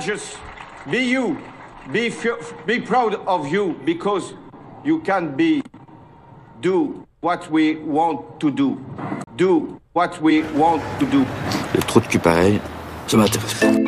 Just be you. Be, be proud of you because you can be do what we want to do. Do what we want to do. Le trou de cul pareil, ça m'intéresse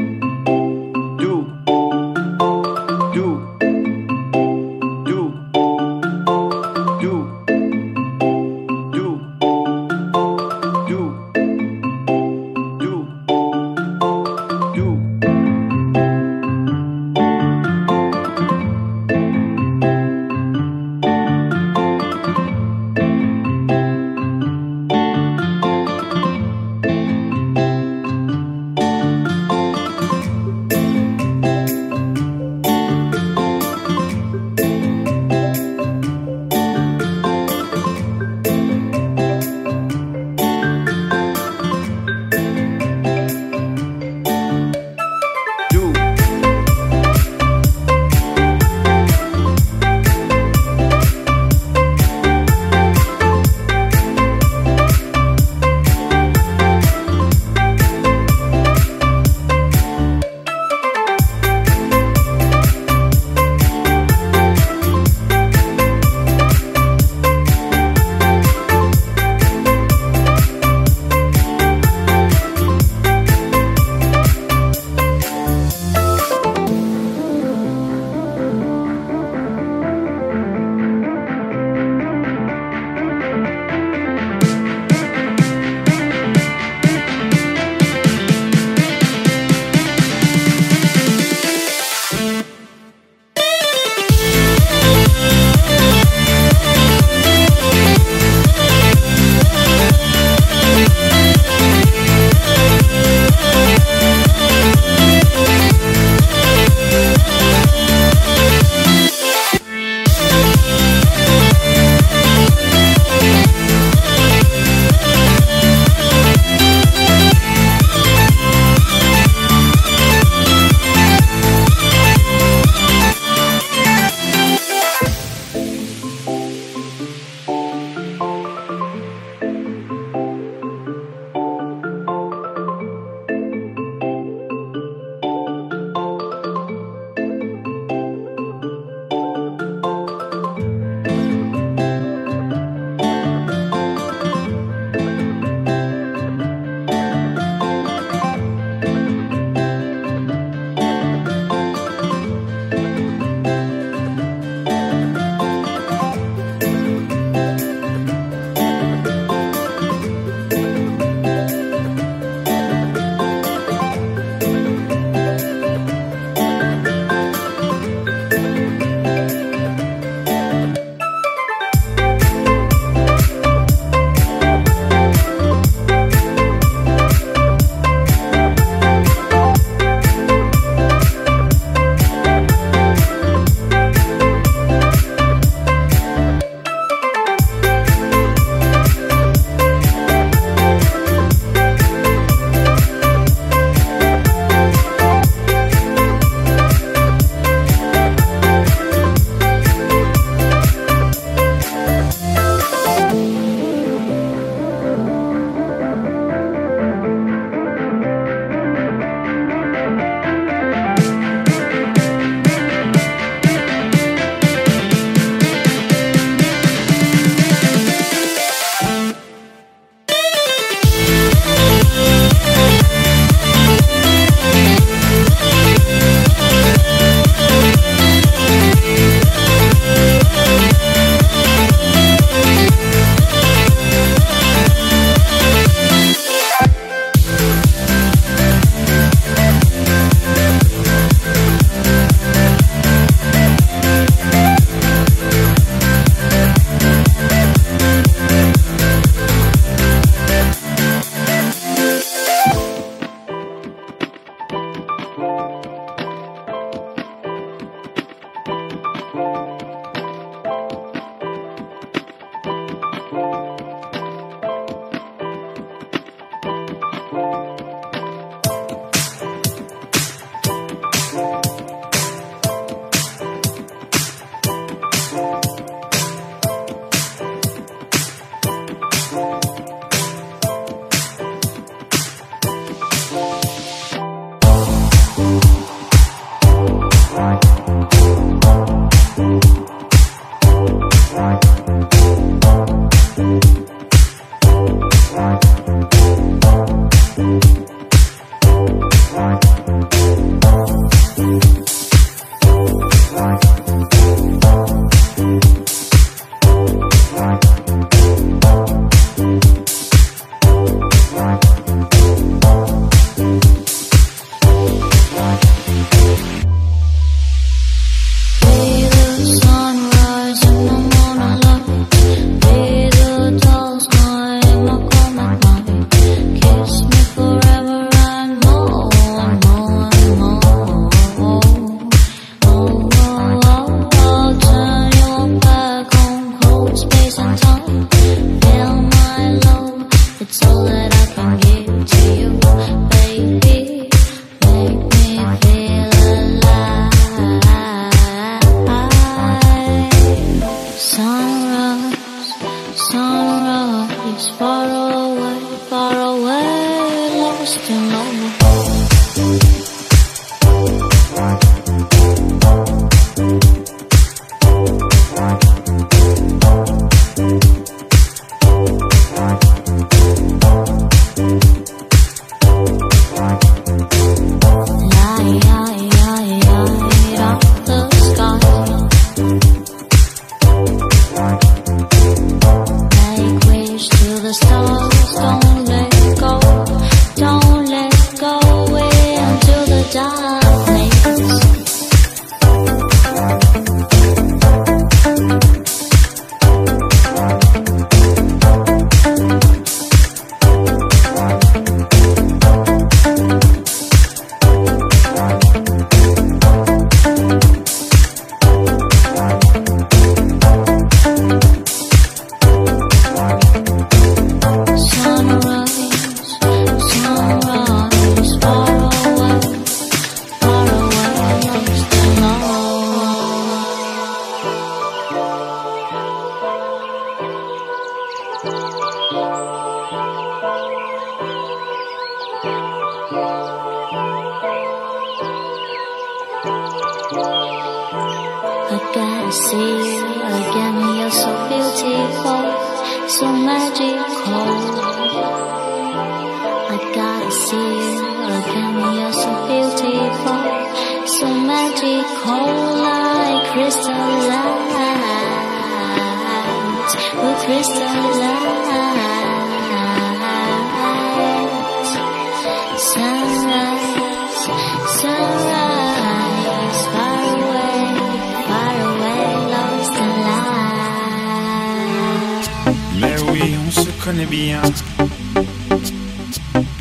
Mais oui, on se connaît bien.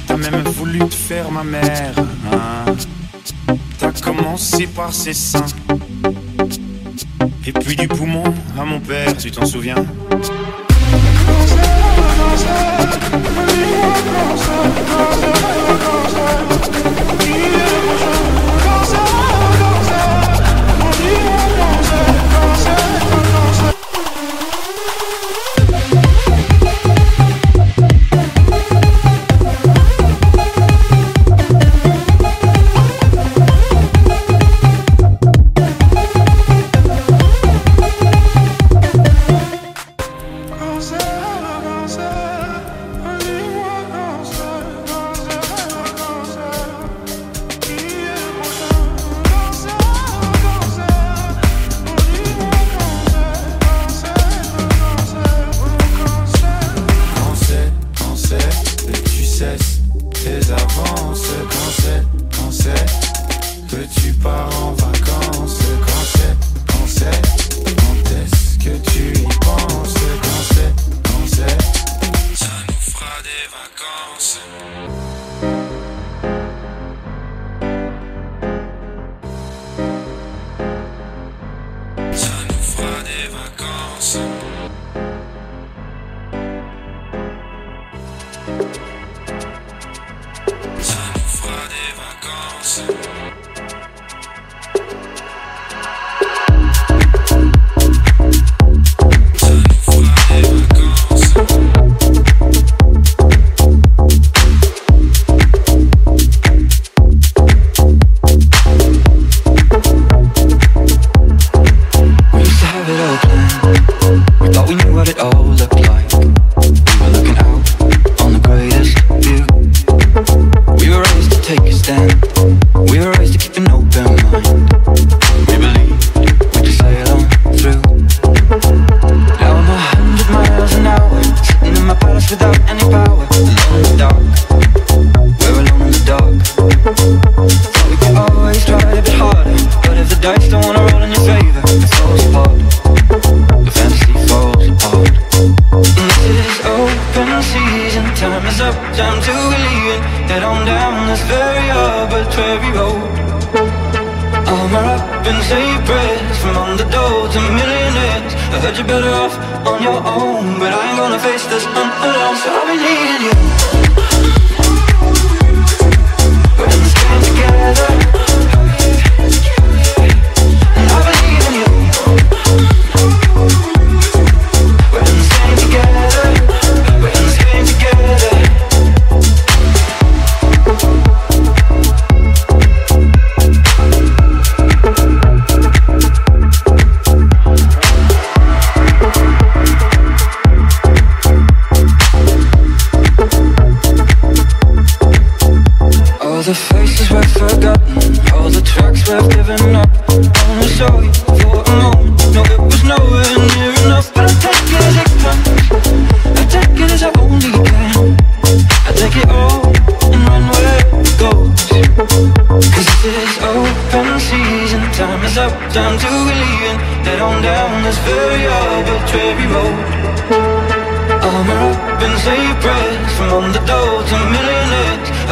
T'as même voulu te faire ma mère. Hein. T'as commencé par ses seins. Et puis du poumon à mon père, tu t'en souviens.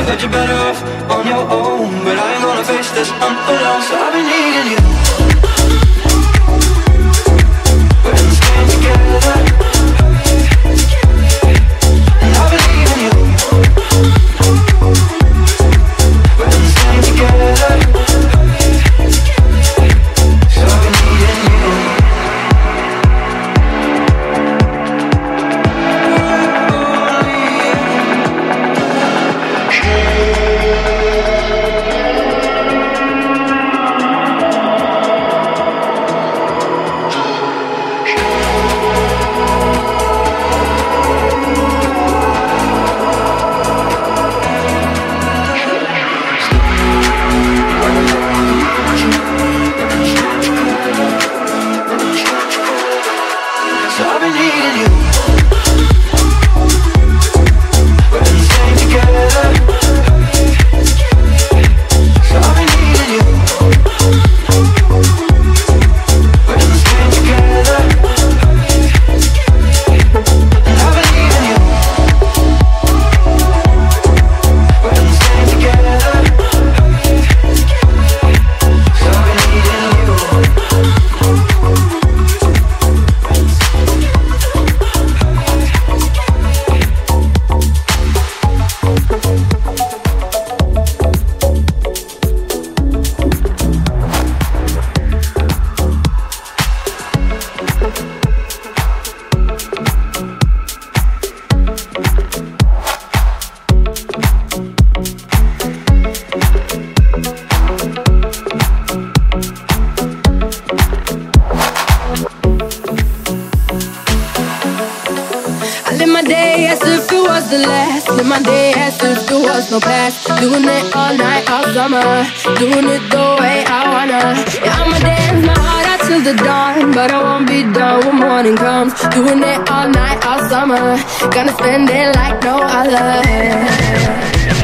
that you're better off on your own? But I ain't gonna face this, I'm alone So I've been needing you. If there was no past. Doing it all night, all summer. Doing it the way I wanna. Yeah, I'ma dance my heart out till the dawn. But I won't be done when morning comes. Doing it all night, all summer. Gonna spend it like no other.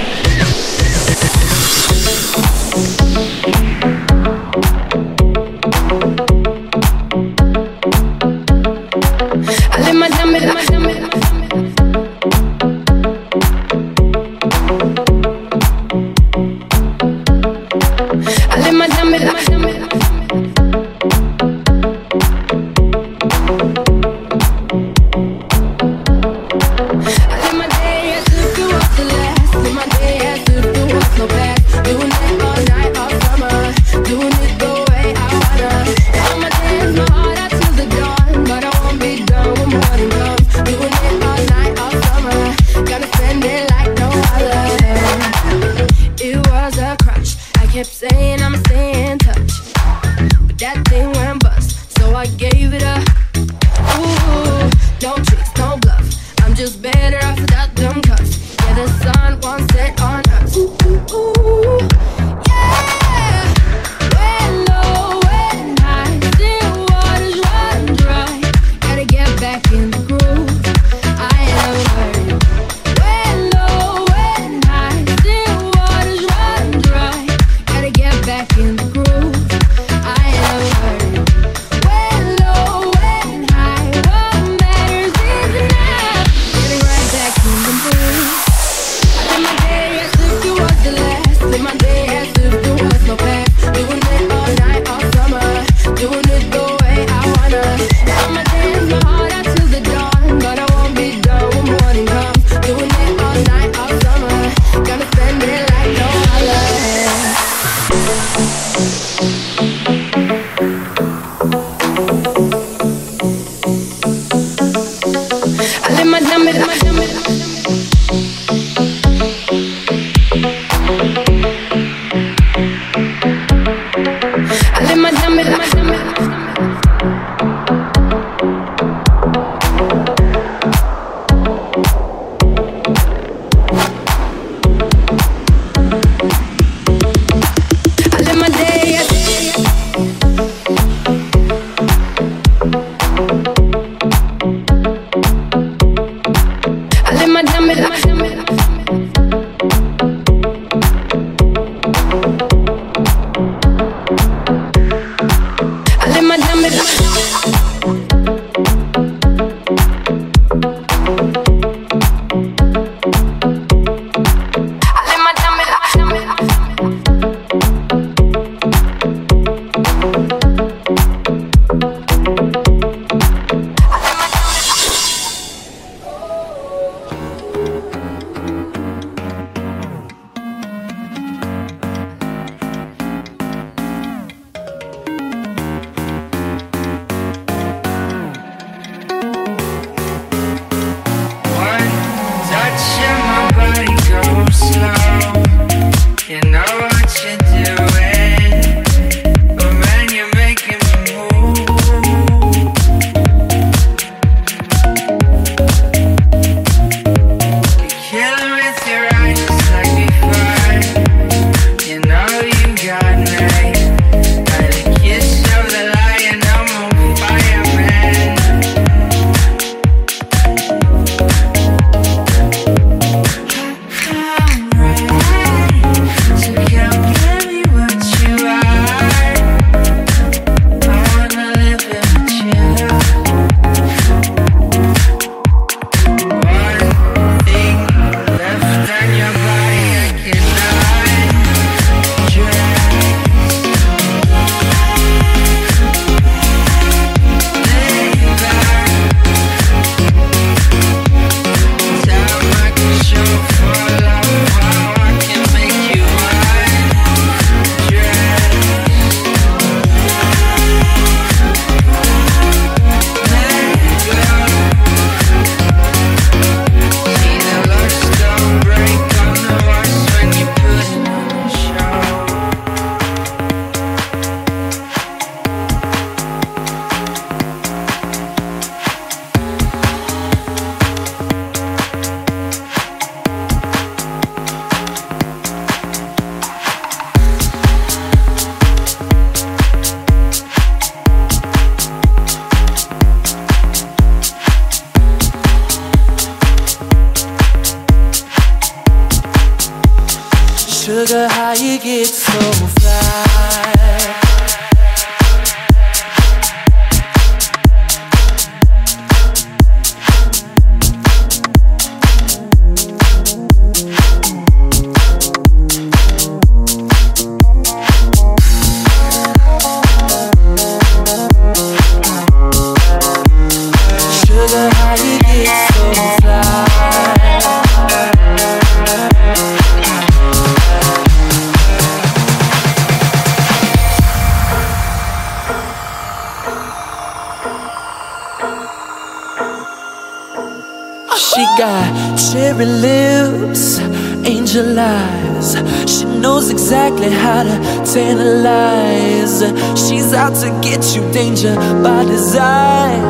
Cherry lips, angel eyes. She knows exactly how to tantalize. She's out to get you, danger by design.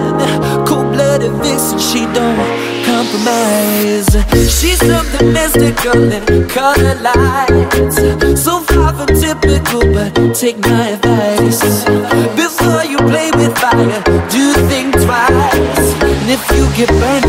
Cold blooded vixen, she don't compromise. She's something mystical and color lights. So far from typical, but take my advice. Before you play with fire, do think twice. And if you get burned,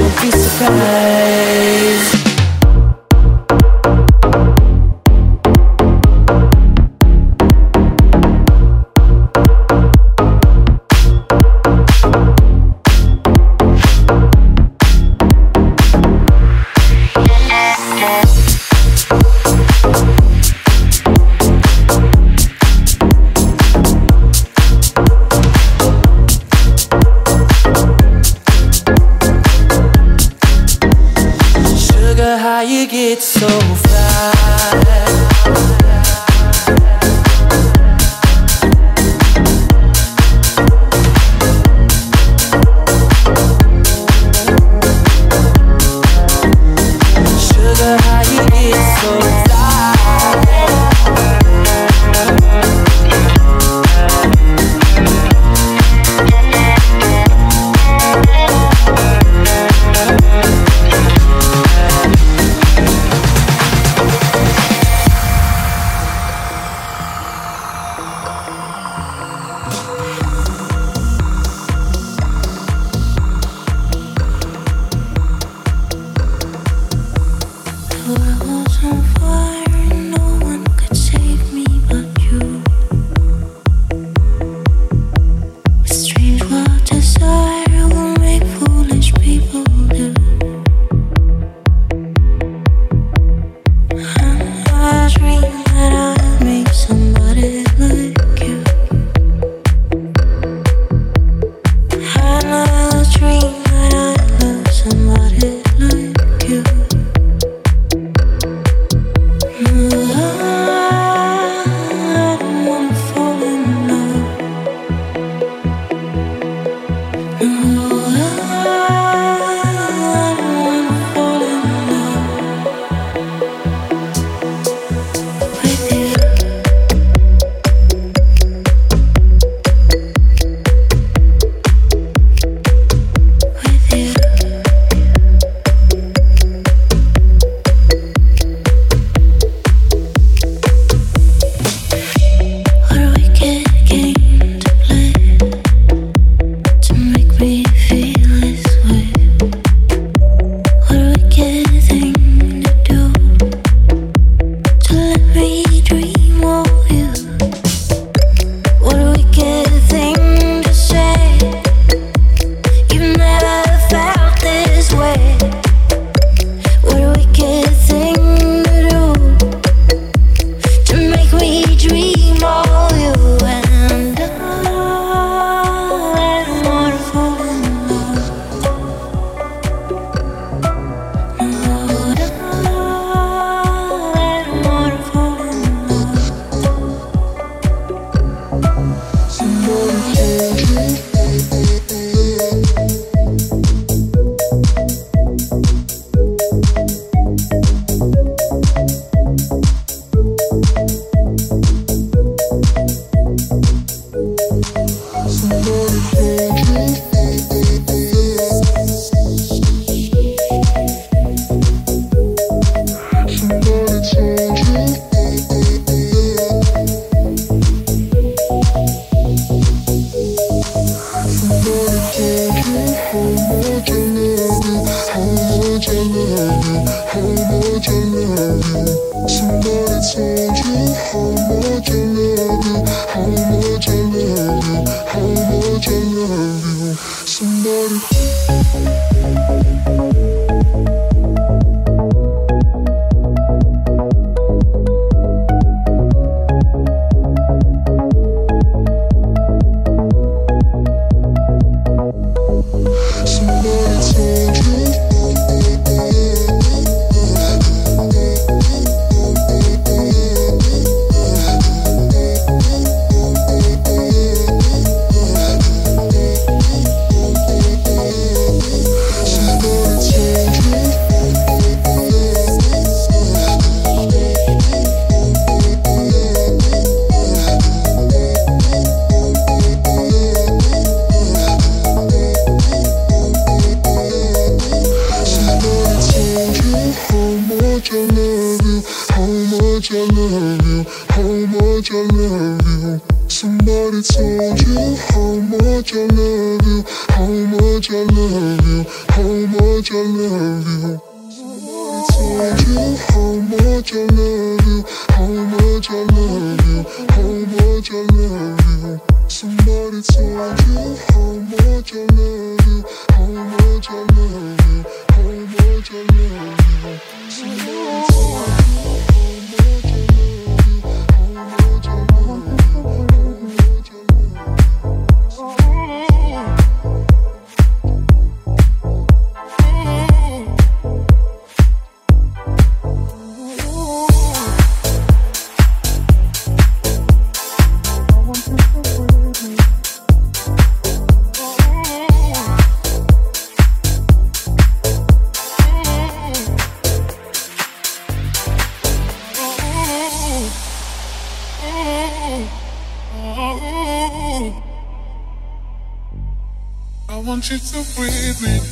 you so with me.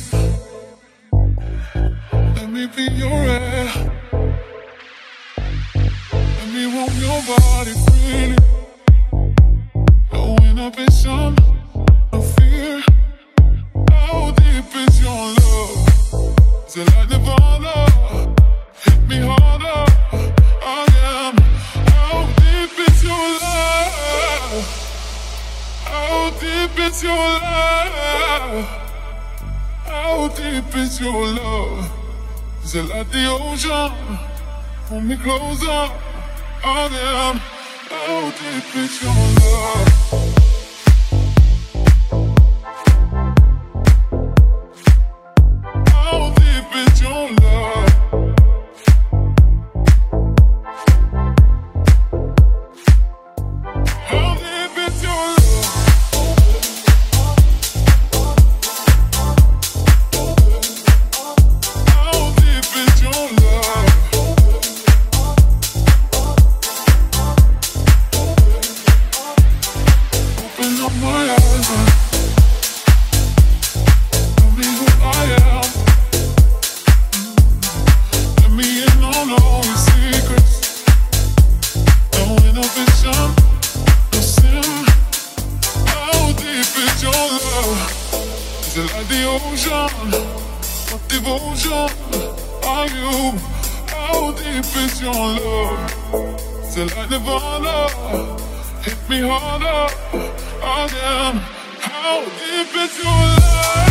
devotion are you? How deep is your love? Till I nirvana, hit me harder. I am. How deep is your love?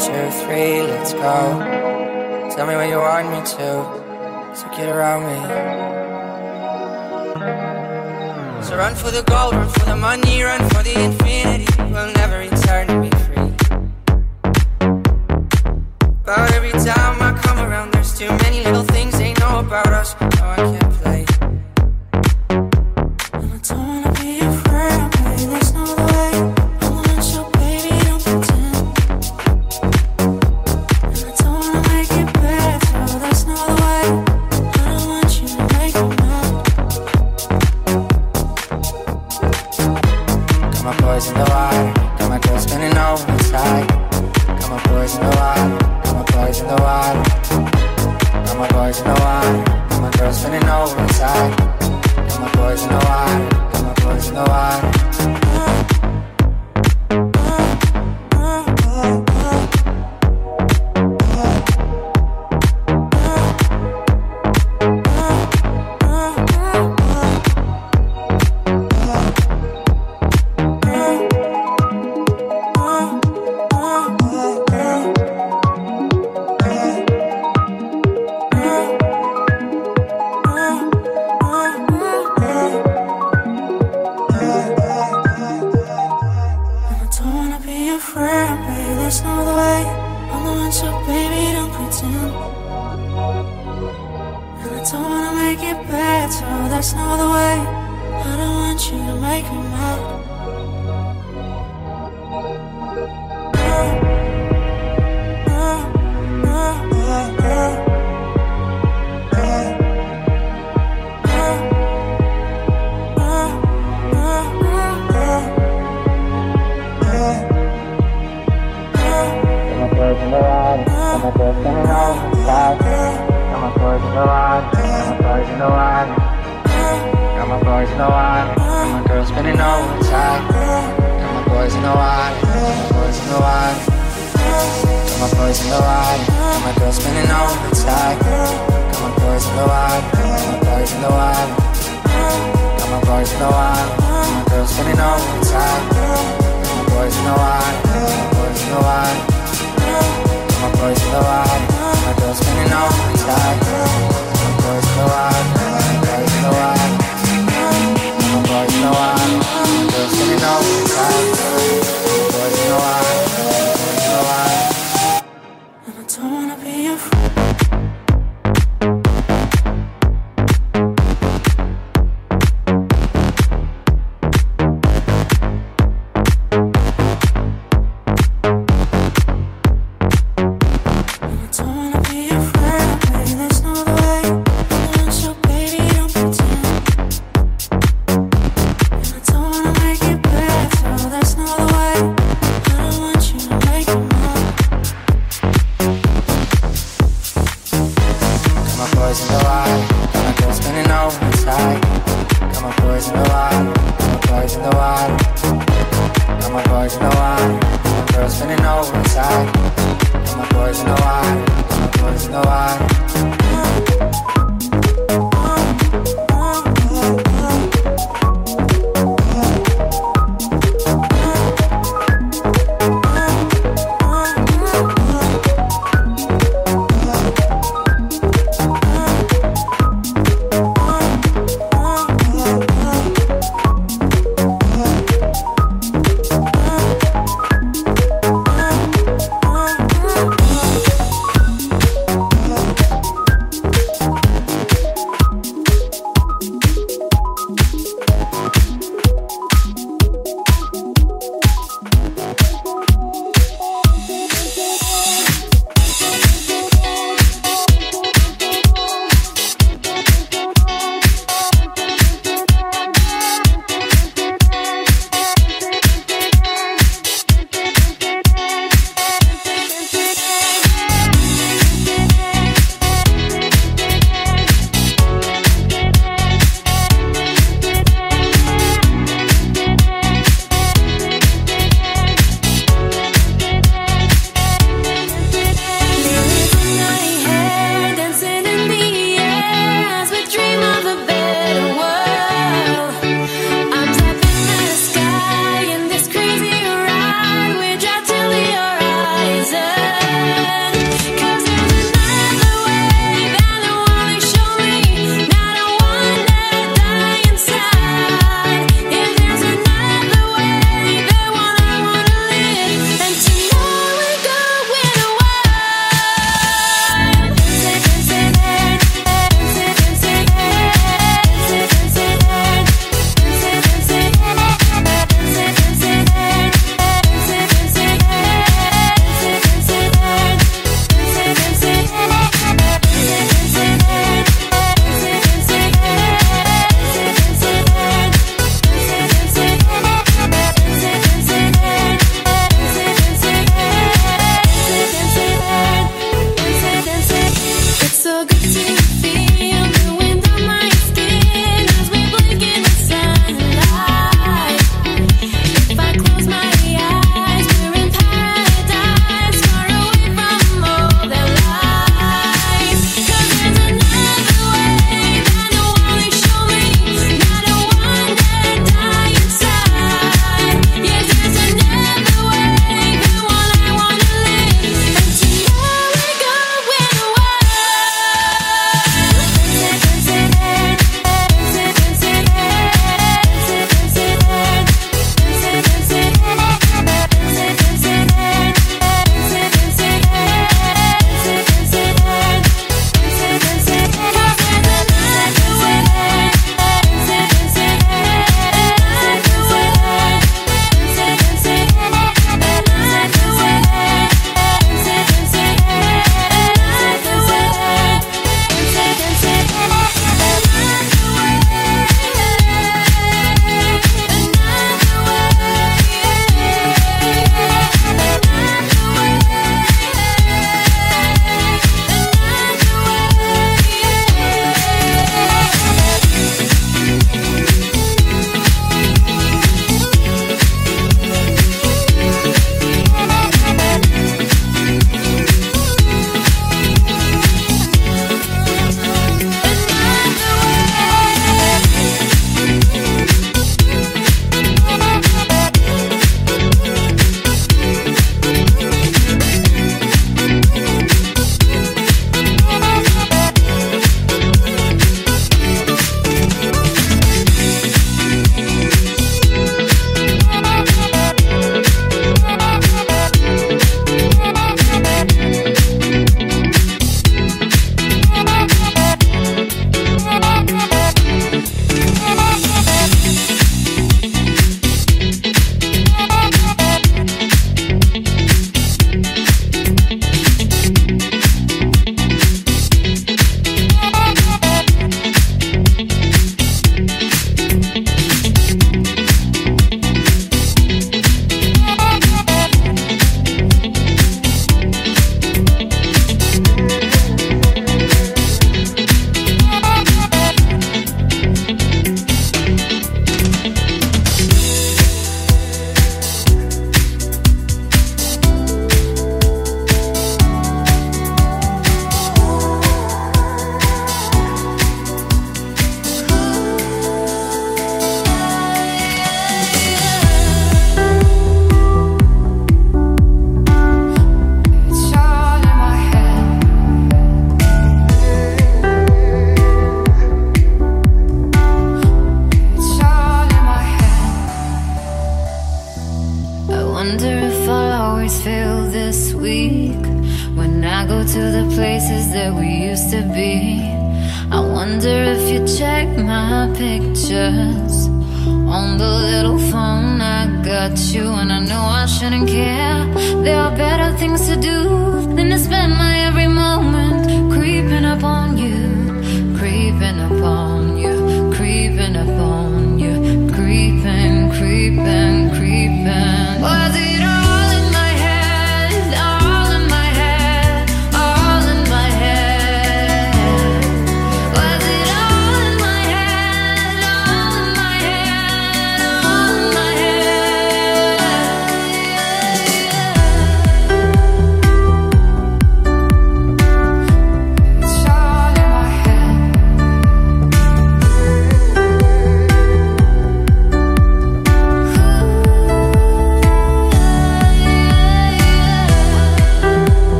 two, three, let's go. Tell me where you want me to, so get around me. So run for the gold, run for the money, run for the infinity.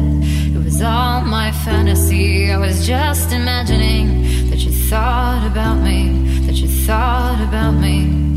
it was all my fantasy. I was just imagining that you thought about me, that you thought about me.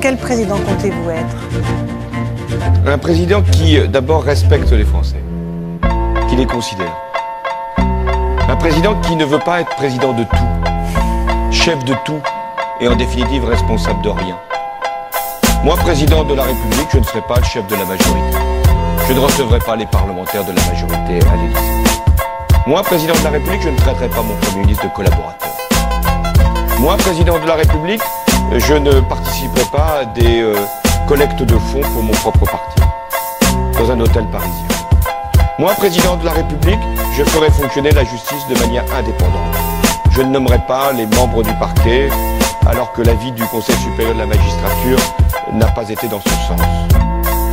Quel président comptez-vous être Un président qui euh, d'abord respecte les Français, qui les considère. Un président qui ne veut pas être président de tout, chef de tout et en définitive responsable de rien. Moi, président de la République, je ne serai pas le chef de la majorité. Je ne recevrai pas les parlementaires de la majorité à l'Élysée. Moi, président de la République, je ne traiterai pas mon Premier ministre de collaborateur. Moi, président de la République, je ne participerai pas à des euh, collectes de fonds pour mon propre parti, dans un hôtel parisien. Moi, président de la République, je ferai fonctionner la justice de manière indépendante. Je ne nommerai pas les membres du parquet, alors que l'avis du Conseil supérieur de la magistrature n'a pas été dans ce sens.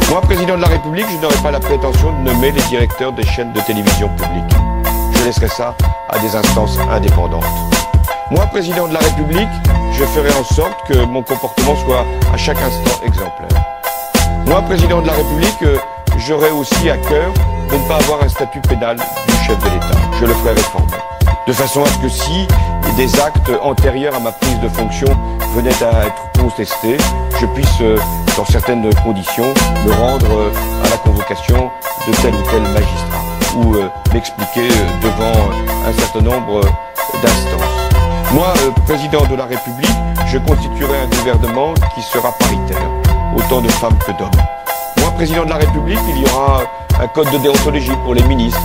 Moi, président de la République, je n'aurai pas la prétention de nommer les directeurs des chaînes de télévision publiques. Je laisserai ça à des instances indépendantes. Moi, président de la République, je ferai en sorte que mon comportement soit à chaque instant exemplaire. Moi, président de la République, euh, j'aurai aussi à cœur de ne pas avoir un statut pénal du chef de l'État. Je le ferai réformer. De façon à ce que si des actes antérieurs à ma prise de fonction venaient à être contestés, je puisse, euh, dans certaines conditions, me rendre euh, à la convocation de tel ou tel magistrat ou m'expliquer devant un certain nombre. Moi, euh, président de la République, je constituerai un gouvernement qui sera paritaire, autant de femmes que d'hommes. Moi, président de la République, il y aura un code de déontologie pour les ministres,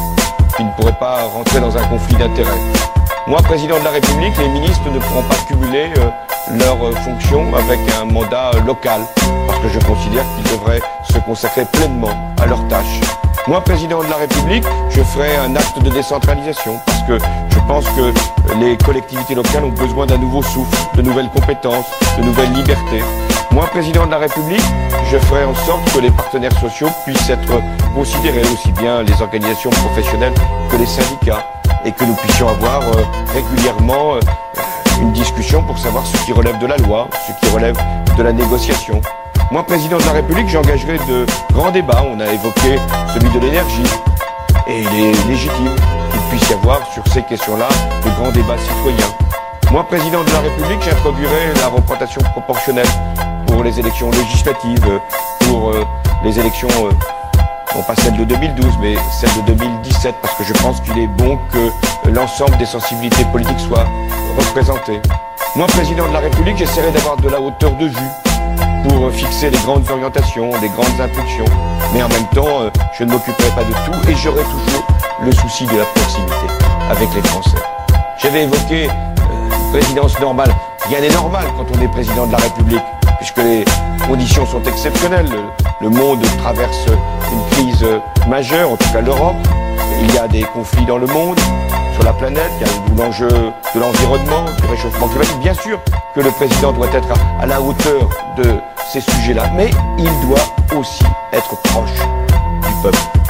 qui ne pourraient pas rentrer dans un conflit d'intérêts. Moi, président de la République, les ministres ne pourront pas cumuler euh, leurs euh, fonctions avec un mandat local, parce que je considère qu'ils devraient se consacrer pleinement à leurs tâches. Moi, président de la République, je ferai un acte de décentralisation parce que pense que les collectivités locales ont besoin d'un nouveau souffle, de nouvelles compétences, de nouvelles libertés. Moi, président de la République, je ferai en sorte que les partenaires sociaux puissent être considérés aussi bien les organisations professionnelles que les syndicats et que nous puissions avoir euh, régulièrement euh, une discussion pour savoir ce qui relève de la loi, ce qui relève de la négociation. Moi, président de la République, j'engagerai de grands débats. On a évoqué celui de l'énergie. Et il est légitime qu'il puisse y avoir sur ces questions-là de grands débats citoyens. Moi, président de la République, j'introduirai la représentation proportionnelle pour les élections législatives, pour euh, les élections, euh, non pas celles de 2012, mais celles de 2017, parce que je pense qu'il est bon que l'ensemble des sensibilités politiques soient représentées. Moi, président de la République, j'essaierai d'avoir de la hauteur de vue pour fixer les grandes orientations, les grandes impulsions. Mais en même temps, euh, je ne m'occuperai pas de tout et j'aurai toujours le souci de la proximité avec les Français. J'avais évoqué euh, présidence normale. Rien n'est normal quand on est président de la République, puisque les conditions sont exceptionnelles. Le, monde traverse une crise majeure, en tout cas l'Europe. Il y a des conflits dans le monde, sur la planète, il y a l'enjeu de l'environnement, du réchauffement climatique. Bien sûr que le président doit être à la hauteur de ces sujets-là, mais il doit aussi être proche du peuple.